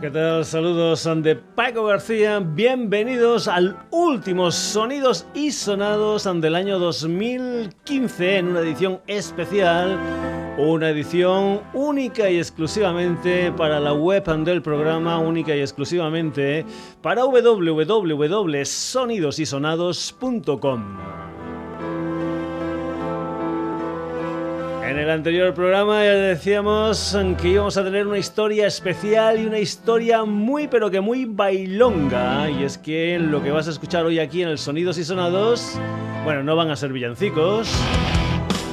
¿Qué tal? Saludos de Paco García. Bienvenidos al último Sonidos y Sonados del año 2015 en una edición especial, una edición única y exclusivamente para la web del programa, única y exclusivamente para www.sonidosysonados.com. el anterior programa ya decíamos que íbamos a tener una historia especial y una historia muy pero que muy bailonga. Y es que lo que vas a escuchar hoy aquí en el Sonidos y Sonados, bueno, no van a ser villancicos,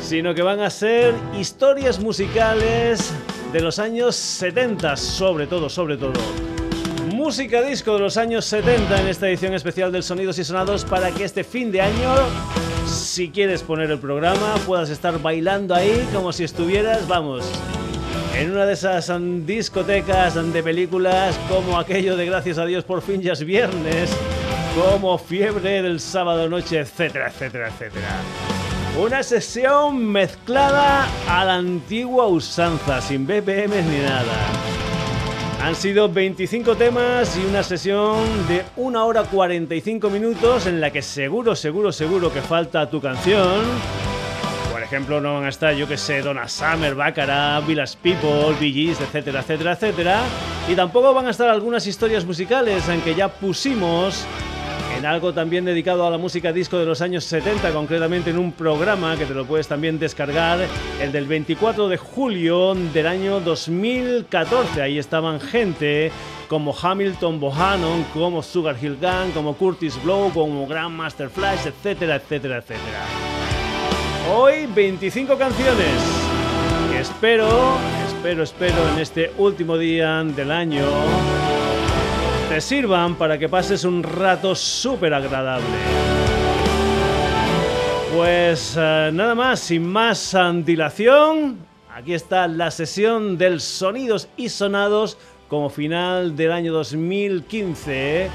sino que van a ser historias musicales de los años 70, sobre todo, sobre todo. Música disco de los años 70 en esta edición especial del Sonidos y Sonados para que este fin de año si quieres poner el programa, puedas estar bailando ahí como si estuvieras, vamos, en una de esas discotecas de películas como aquello de Gracias a Dios por fin ya es viernes, como Fiebre del sábado noche, etcétera, etcétera, etcétera. Una sesión mezclada a la antigua usanza, sin BPM ni nada. Han sido 25 temas y una sesión de 1 hora 45 minutos en la que seguro, seguro, seguro que falta tu canción. Por ejemplo, no van a estar, yo que sé, Donna Summer, Baccarat, Village People, Gees, etcétera, etcétera, etcétera. Y tampoco van a estar algunas historias musicales en que ya pusimos en algo también dedicado a la música disco de los años 70, concretamente en un programa que te lo puedes también descargar, el del 24 de julio del año 2014. Ahí estaban gente como Hamilton Bohannon, como Sugar Hill Gang, como Curtis Blow, como Grandmaster Flash, etcétera, etcétera, etcétera. Hoy 25 canciones espero, espero, espero en este último día del año sirvan para que pases un rato súper agradable. Pues eh, nada más, sin más dilación, aquí está la sesión del Sonidos y Sonados como final del año 2015.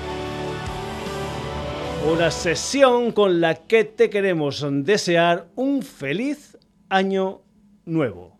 Una sesión con la que te queremos desear un feliz año nuevo.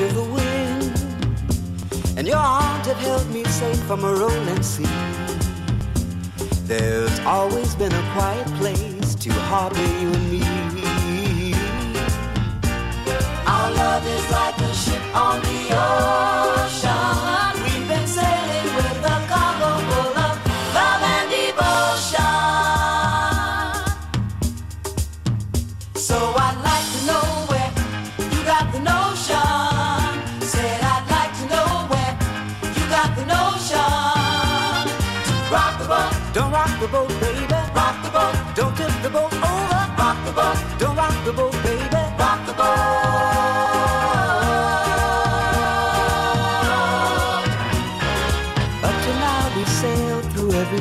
Of the wind, and your arms have held me safe from a rolling sea. There's always been a quiet place to harbor you and me. Our love is like a ship on the ocean.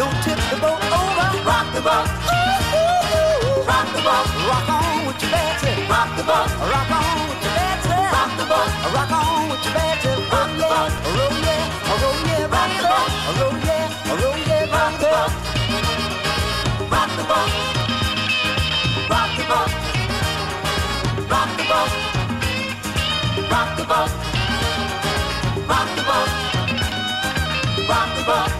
Don't tip the boat over rock the boat, Ooh, ooh, ooh. rock the boat, Rock on with your Betsy rock the boat, Rock on with your Betsy rock the boat, Rock on with your Betsy Rock the boat. Roll yeah, roll yeah, Rock the boat. Roll yeah, roll yeah, rock the boat, rock the boat, rock the boat, rock the boat, rock the boat, rock the boat, rock the boat,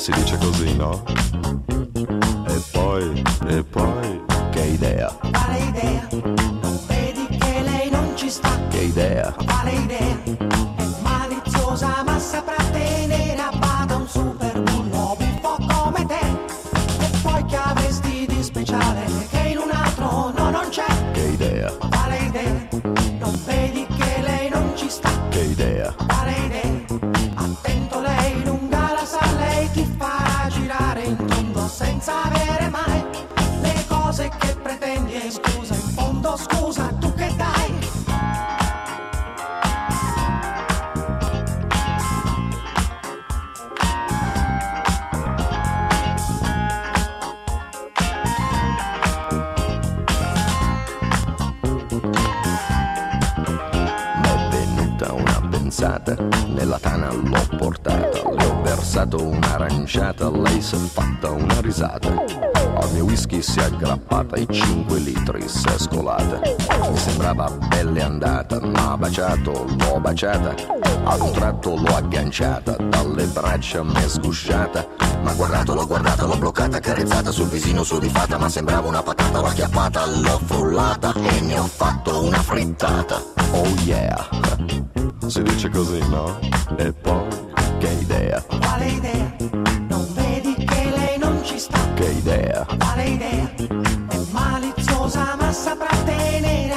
si dice così, no? L'ho baciata. Ad un tratto l'ho agganciata, dalle braccia m'è sgusciata. Ma guardato, l'ho guardata, l'ho bloccata, carezzata sul visino sudifata, ma sembrava una patata, l'ho acchiappata, l'ho frullata e ne ho fatto una frittata. Oh yeah, si dice così, no? E poi, che idea, Quale idea? Non vedi che lei non ci sta? che idea, Quale idea? È maliziosa ma saprà tenere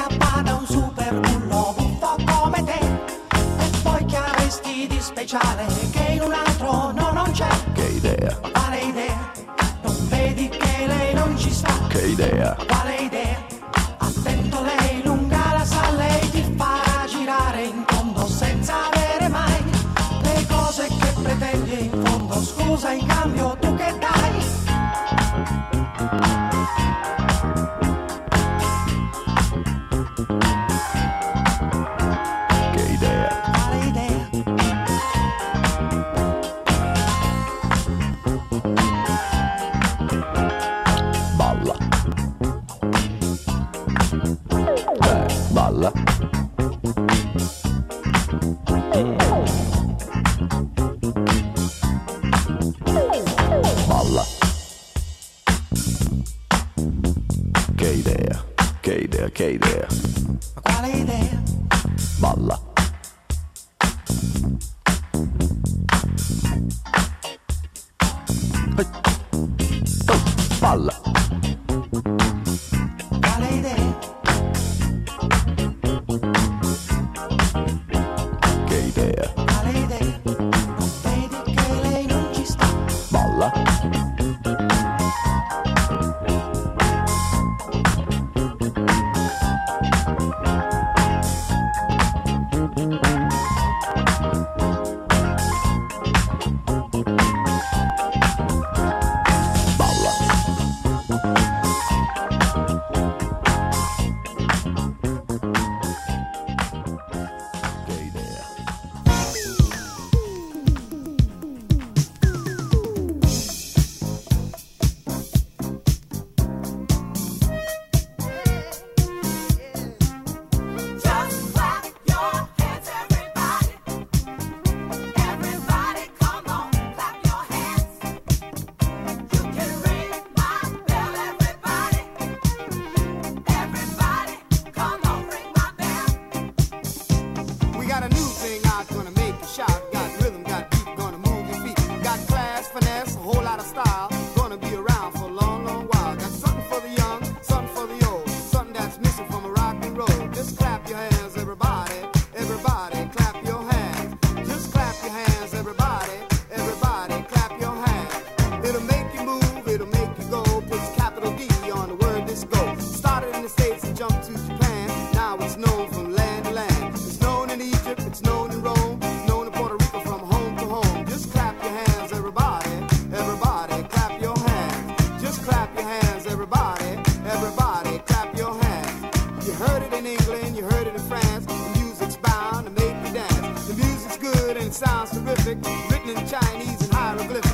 hieroglyphic, written in Chinese and hieroglyphic.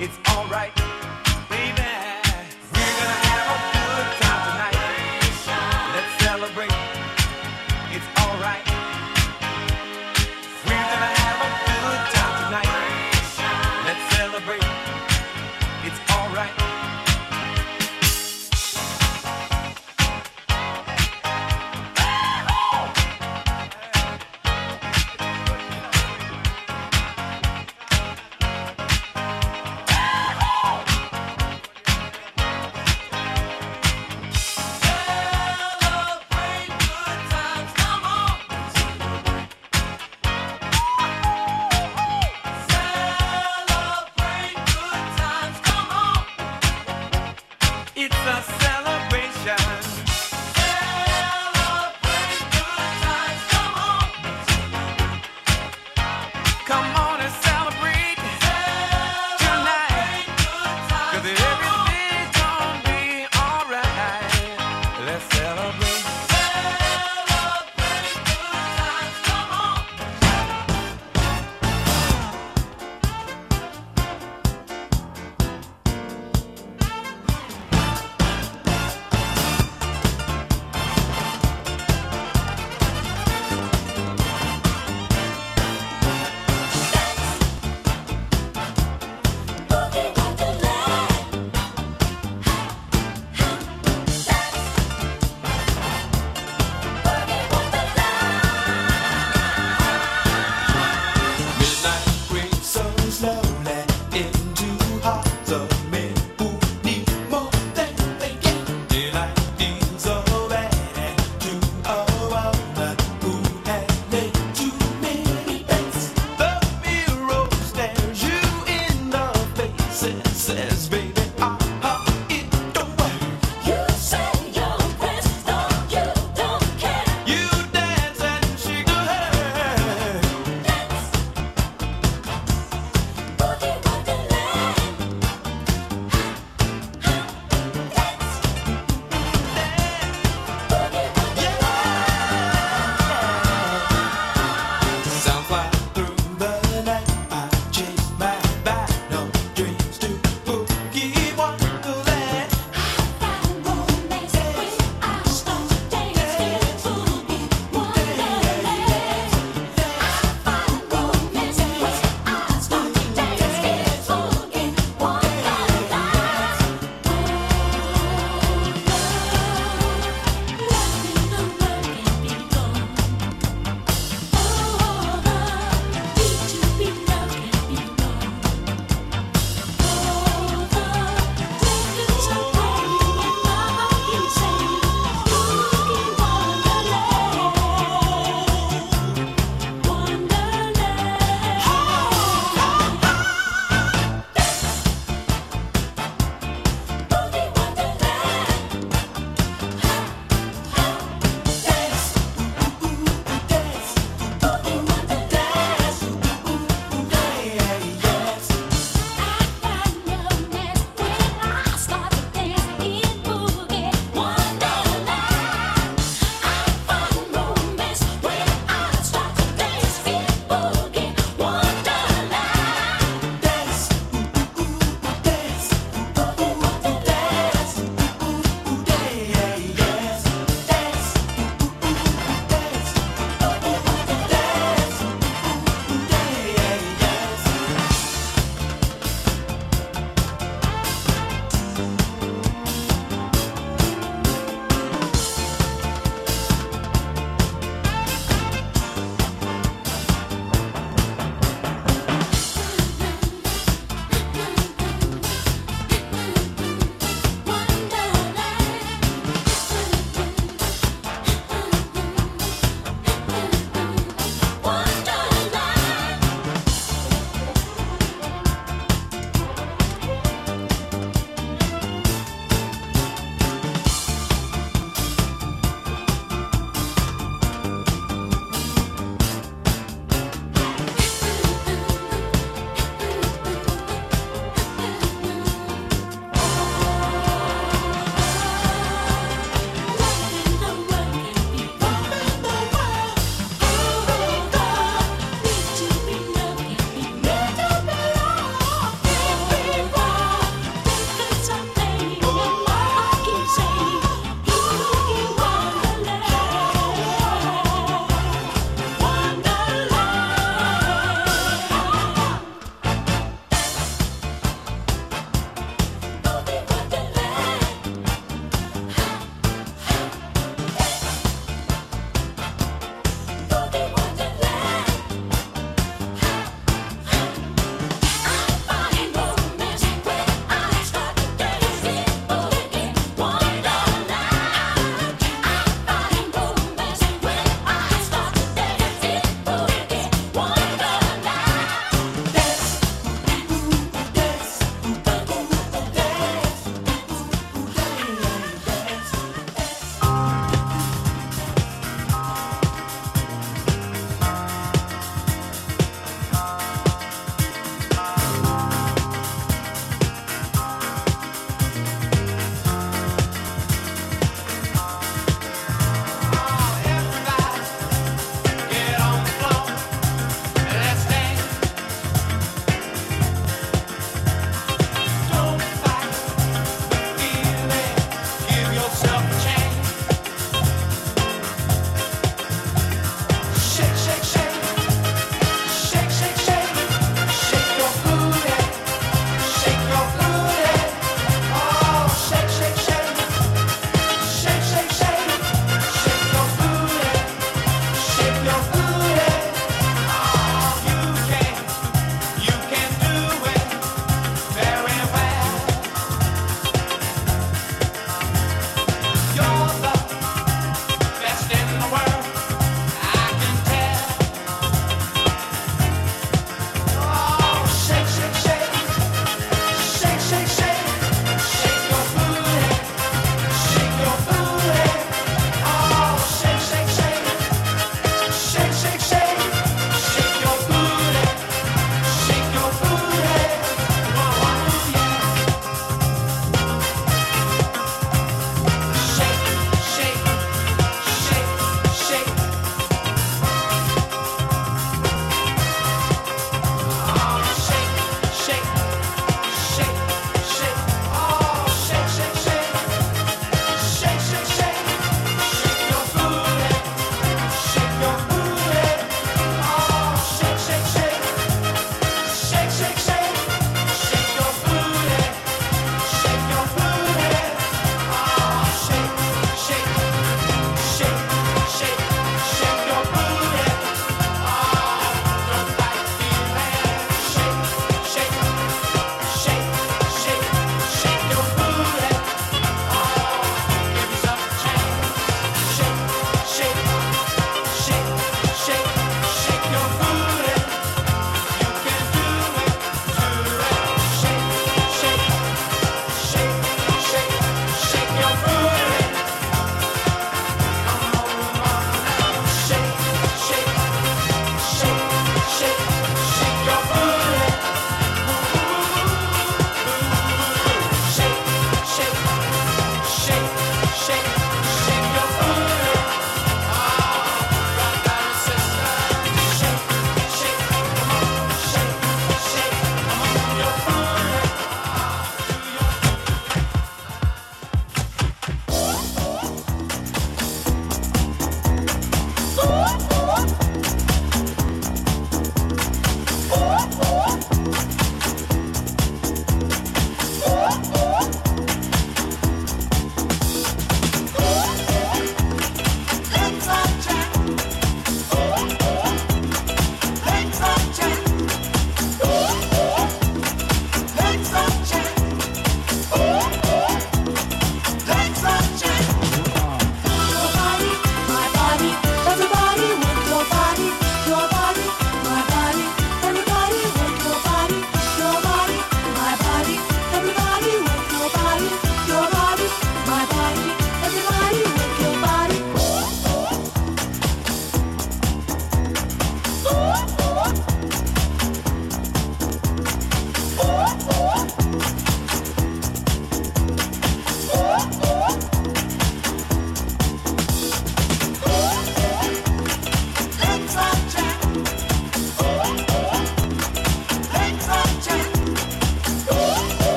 It's alright.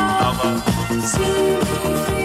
Alma. Sim.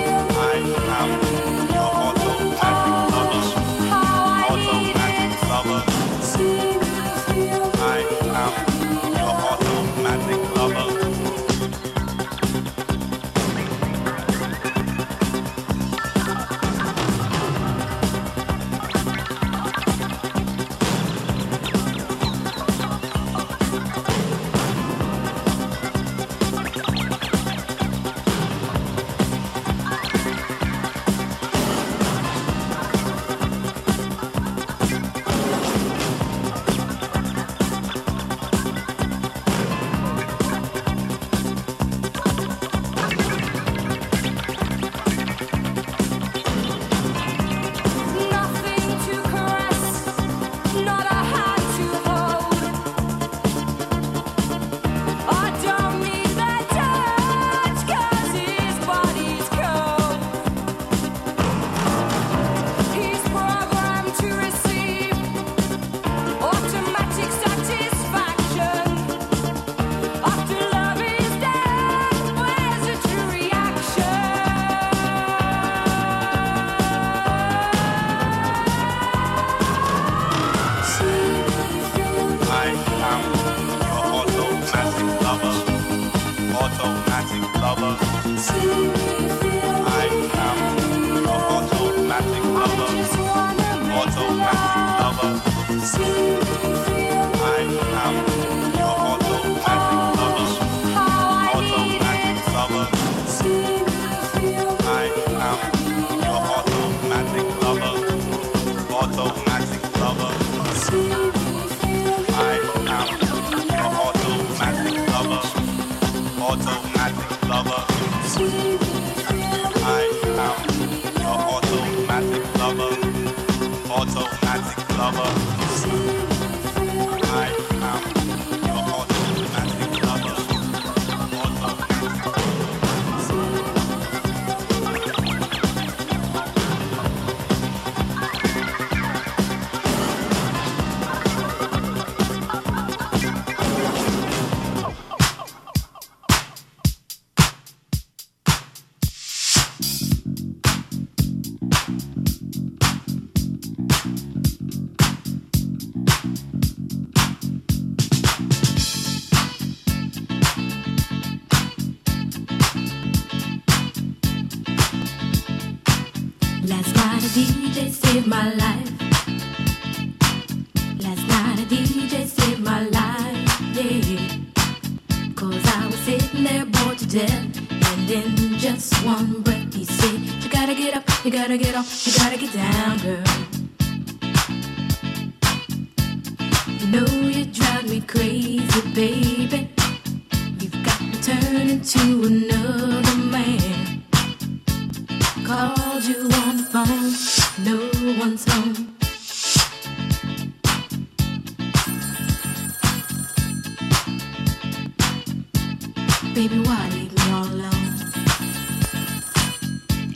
Baby, why leave me all alone?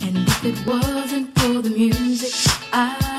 And if it wasn't for the music, I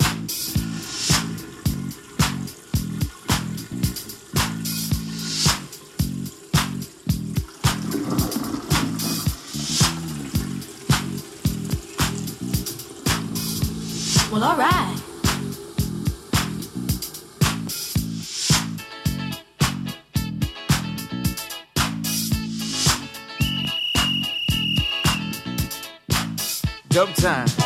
sometime.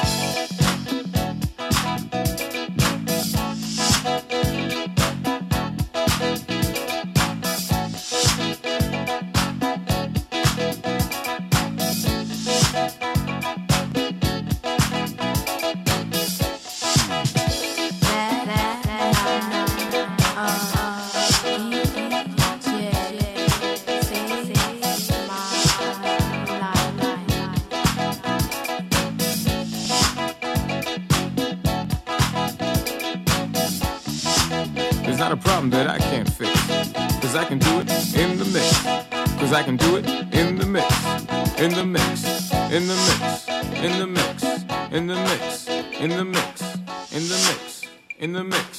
something that I can't fix. Cause I can do it in the mix. Cause I can do it in the mix. In the mix. In the mix. In the mix. In the mix. In the mix. In the mix. In the mix.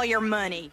all your money.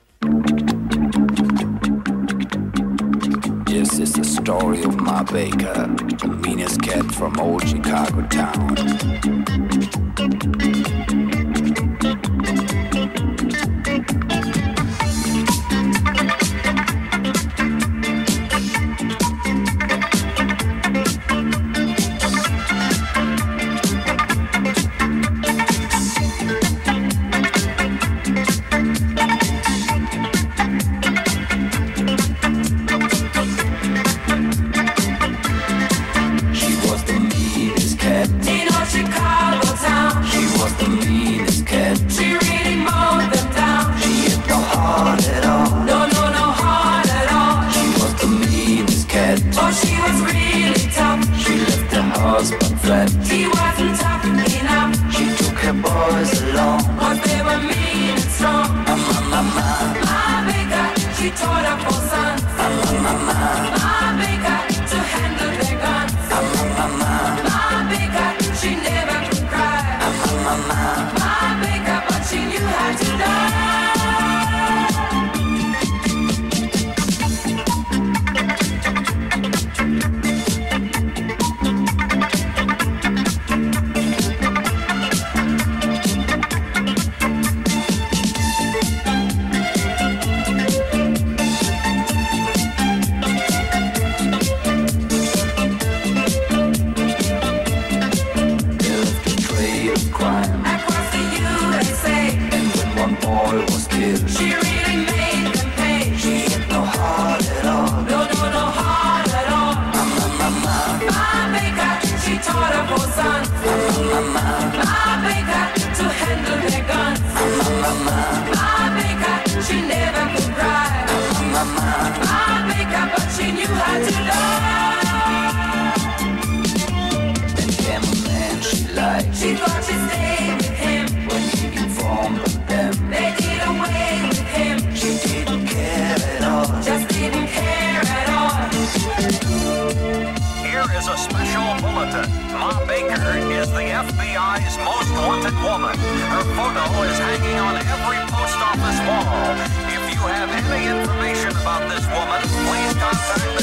have any information about this woman, please contact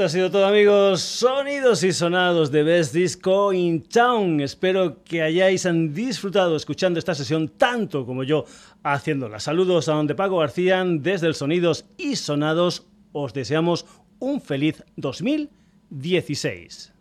Esto ha sido todo amigos, sonidos y sonados de Best Disco in Town. Espero que hayáis disfrutado escuchando esta sesión tanto como yo haciéndola. Saludos a donde Paco García desde el Sonidos y Sonados. Os deseamos un feliz 2016.